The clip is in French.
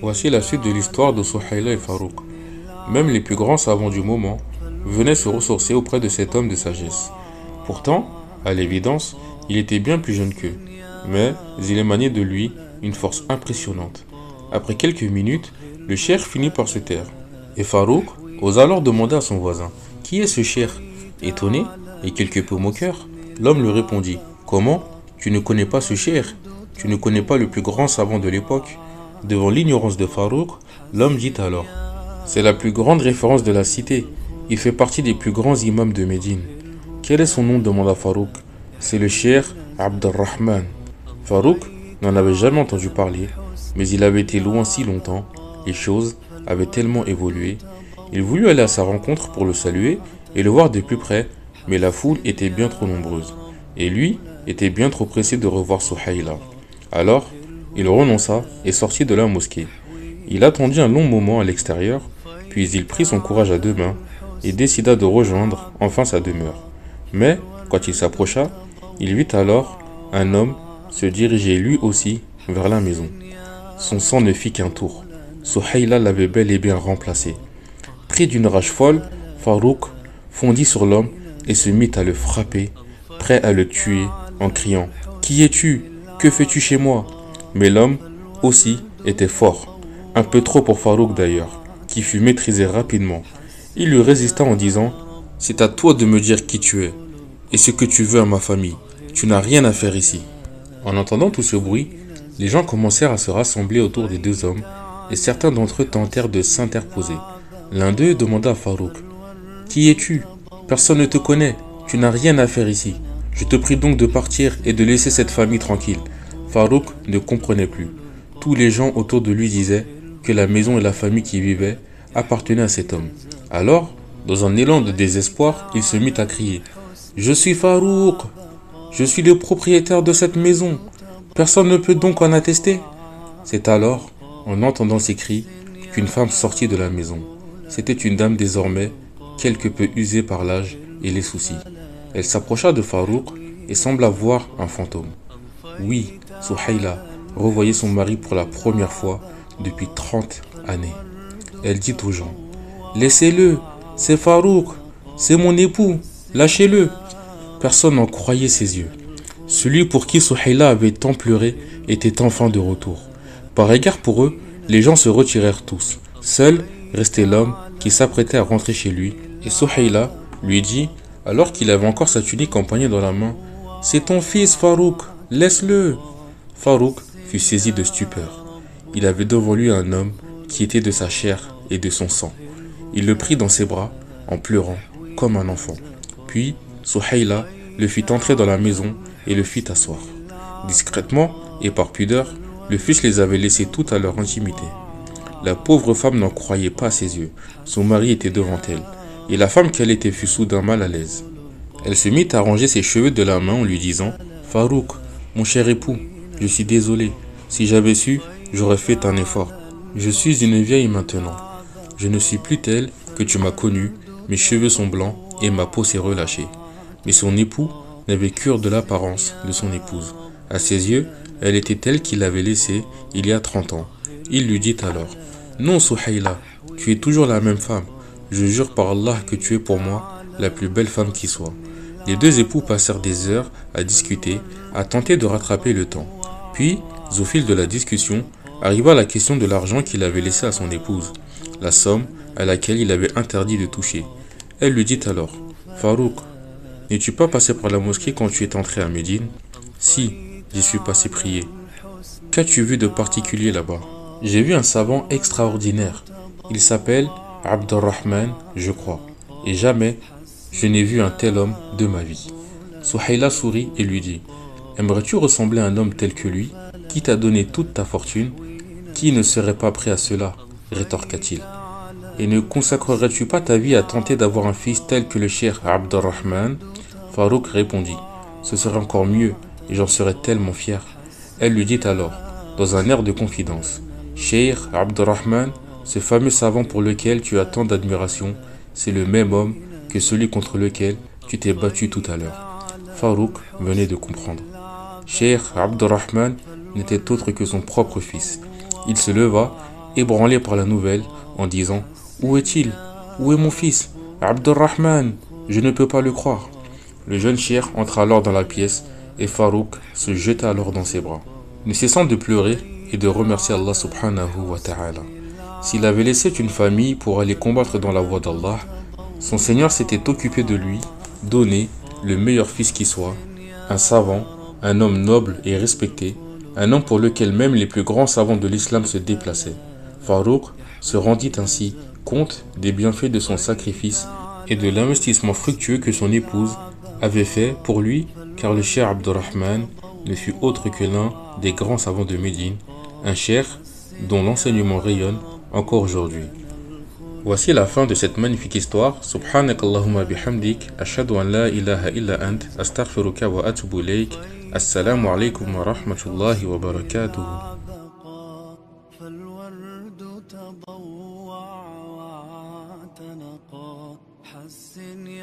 Voici la suite de l'histoire de Souhaïla et Farouk. Même les plus grands savants du moment venaient se ressourcer auprès de cet homme de sagesse. Pourtant, à l'évidence, il était bien plus jeune qu'eux, mais il émanait de lui une force impressionnante. Après quelques minutes, le cher finit par se taire. Et Farouk ose alors demander à son voisin Qui est ce cher? Étonné et quelque peu moqueur, l'homme lui répondit Comment? Tu ne connais pas ce cher? Tu ne connais pas le plus grand savant de l'époque? Devant l'ignorance de Farouk, l'homme dit alors C'est la plus grande référence de la cité. Il fait partie des plus grands imams de Médine. Quel est son nom? demanda Farouk. C'est le cher Abdelrahman. Farouk n'en avait jamais entendu parler, mais il avait été loin si longtemps, les choses avaient tellement évolué. Il voulut aller à sa rencontre pour le saluer et le voir de plus près, mais la foule était bien trop nombreuse, et lui était bien trop pressé de revoir Souhaïla. Alors, il renonça et sortit de la mosquée. Il attendit un long moment à l'extérieur, puis il prit son courage à deux mains et décida de rejoindre enfin sa demeure. Mais, quand il s'approcha, il vit alors un homme se diriger lui aussi vers la maison. Son sang ne fit qu'un tour. Souhaïla l'avait bel et bien remplacé. Pris d'une rage folle, Farouk fondit sur l'homme et se mit à le frapper, prêt à le tuer en criant Qui es-tu? Que fais-tu chez moi? Mais l'homme aussi était fort, un peu trop pour Farouk d'ailleurs, qui fut maîtrisé rapidement. Il lui résista en disant C'est à toi de me dire qui tu es et ce que tu veux à ma famille. Tu n'as rien à faire ici. En entendant tout ce bruit, les gens commencèrent à se rassembler autour des deux hommes et certains d'entre eux tentèrent de s'interposer. L'un d'eux demanda à Farouk Qui es-tu? Personne ne te connaît. Tu n'as rien à faire ici. Je te prie donc de partir et de laisser cette famille tranquille. Farouk ne comprenait plus. Tous les gens autour de lui disaient que la maison et la famille qui vivait appartenaient à cet homme. Alors, dans un élan de désespoir, il se mit à crier Je suis Farouk Je suis le propriétaire de cette maison Personne ne peut donc en attester C'est alors, en entendant ces cris, qu'une femme sortit de la maison. C'était une dame désormais, quelque peu usée par l'âge et les soucis. Elle s'approcha de Farouk et sembla voir un fantôme. Oui, Souhaïla revoyait son mari pour la première fois depuis 30 années. Elle dit aux gens Laissez-le, c'est Farouk, c'est mon époux, lâchez-le. Personne n'en croyait ses yeux. Celui pour qui Souhaïla avait tant pleuré était enfin de retour. Par égard pour eux, les gens se retirèrent tous. Seul restait l'homme qui s'apprêtait à rentrer chez lui. Et Souhaïla lui dit, alors qu'il avait encore sa tunique empoignée dans la main C'est ton fils Farouk, laisse-le. Farouk fut saisi de stupeur. Il avait devant lui un homme qui était de sa chair et de son sang. Il le prit dans ses bras en pleurant comme un enfant. Puis Souhaïla le fit entrer dans la maison et le fit asseoir. Discrètement et par pudeur, le fils les avait laissés tout à leur intimité. La pauvre femme n'en croyait pas à ses yeux. Son mari était devant elle, et la femme qu'elle était fut soudain mal à l'aise. Elle se mit à ranger ses cheveux de la main en lui disant Farouk, mon cher époux, je suis désolé. Si j'avais su, j'aurais fait un effort. Je suis une vieille maintenant. Je ne suis plus telle que tu m'as connue. Mes cheveux sont blancs et ma peau s'est relâchée. Mais son époux n'avait cure de l'apparence de son épouse. À ses yeux, elle était telle qu'il l'avait laissée il y a trente ans. Il lui dit alors Non, Souhaïla, tu es toujours la même femme. Je jure par Allah que tu es pour moi la plus belle femme qui soit. Les deux époux passèrent des heures à discuter, à tenter de rattraper le temps. Puis, au fil de la discussion, arriva la question de l'argent qu'il avait laissé à son épouse, la somme à laquelle il avait interdit de toucher. Elle lui dit alors Farouk, n'es-tu pas passé par la mosquée quand tu es entré à Médine Si, j'y suis passé prier. Qu'as-tu vu de particulier là-bas J'ai vu un savant extraordinaire. Il s'appelle Abdurrahman, je crois. Et jamais je n'ai vu un tel homme de ma vie. Souhaïla sourit et lui dit Aimerais-tu ressembler à un homme tel que lui, qui t'a donné toute ta fortune Qui ne serait pas prêt à cela rétorqua-t-il. Et ne consacrerais-tu pas ta vie à tenter d'avoir un fils tel que le cher Abdurrahman? Farouk répondit Ce serait encore mieux, et j'en serais tellement fier. Elle lui dit alors, dans un air de confidence Cheikh Abdurrahman, ce fameux savant pour lequel tu as tant d'admiration, c'est le même homme que celui contre lequel tu t'es battu tout à l'heure. Farouk venait de comprendre. Cheikh Abdurrahman n'était autre que son propre fils. Il se leva, ébranlé par la nouvelle, en disant Où est-il? Où est mon fils? Abdurrahman Je ne peux pas le croire. Le jeune cher entra alors dans la pièce et Farouk se jeta alors dans ses bras. Ne cessant de pleurer et de remercier Allah subhanahu wa ta'ala. S'il avait laissé une famille pour aller combattre dans la voie d'Allah, son Seigneur s'était occupé de lui, donné le meilleur fils qui soit, un savant, un homme noble et respecté, un homme pour lequel même les plus grands savants de l'islam se déplaçaient. Farouk se rendit ainsi compte des bienfaits de son sacrifice et de l'investissement fructueux que son épouse avait fait pour lui, car le cher Abdurrahman ne fut autre que l'un des grands savants de Médine, un cher dont l'enseignement rayonne encore aujourd'hui. Voici la fin de cette magnifique histoire. Subhanak Allahumma bihamdik, la ilaha illa ant, wa. السلام عليكم ورحمة الله وبركاته. فالورد تضوع حسن